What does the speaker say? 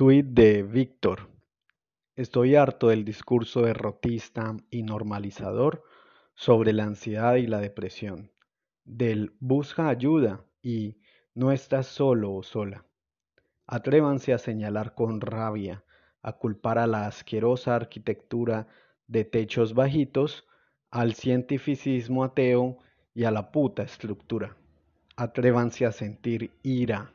Tweet de Víctor. Estoy harto del discurso derrotista y normalizador sobre la ansiedad y la depresión, del busca ayuda y no estás solo o sola. Atrévanse a señalar con rabia, a culpar a la asquerosa arquitectura de techos bajitos, al cientificismo ateo y a la puta estructura. Atrévanse a sentir ira,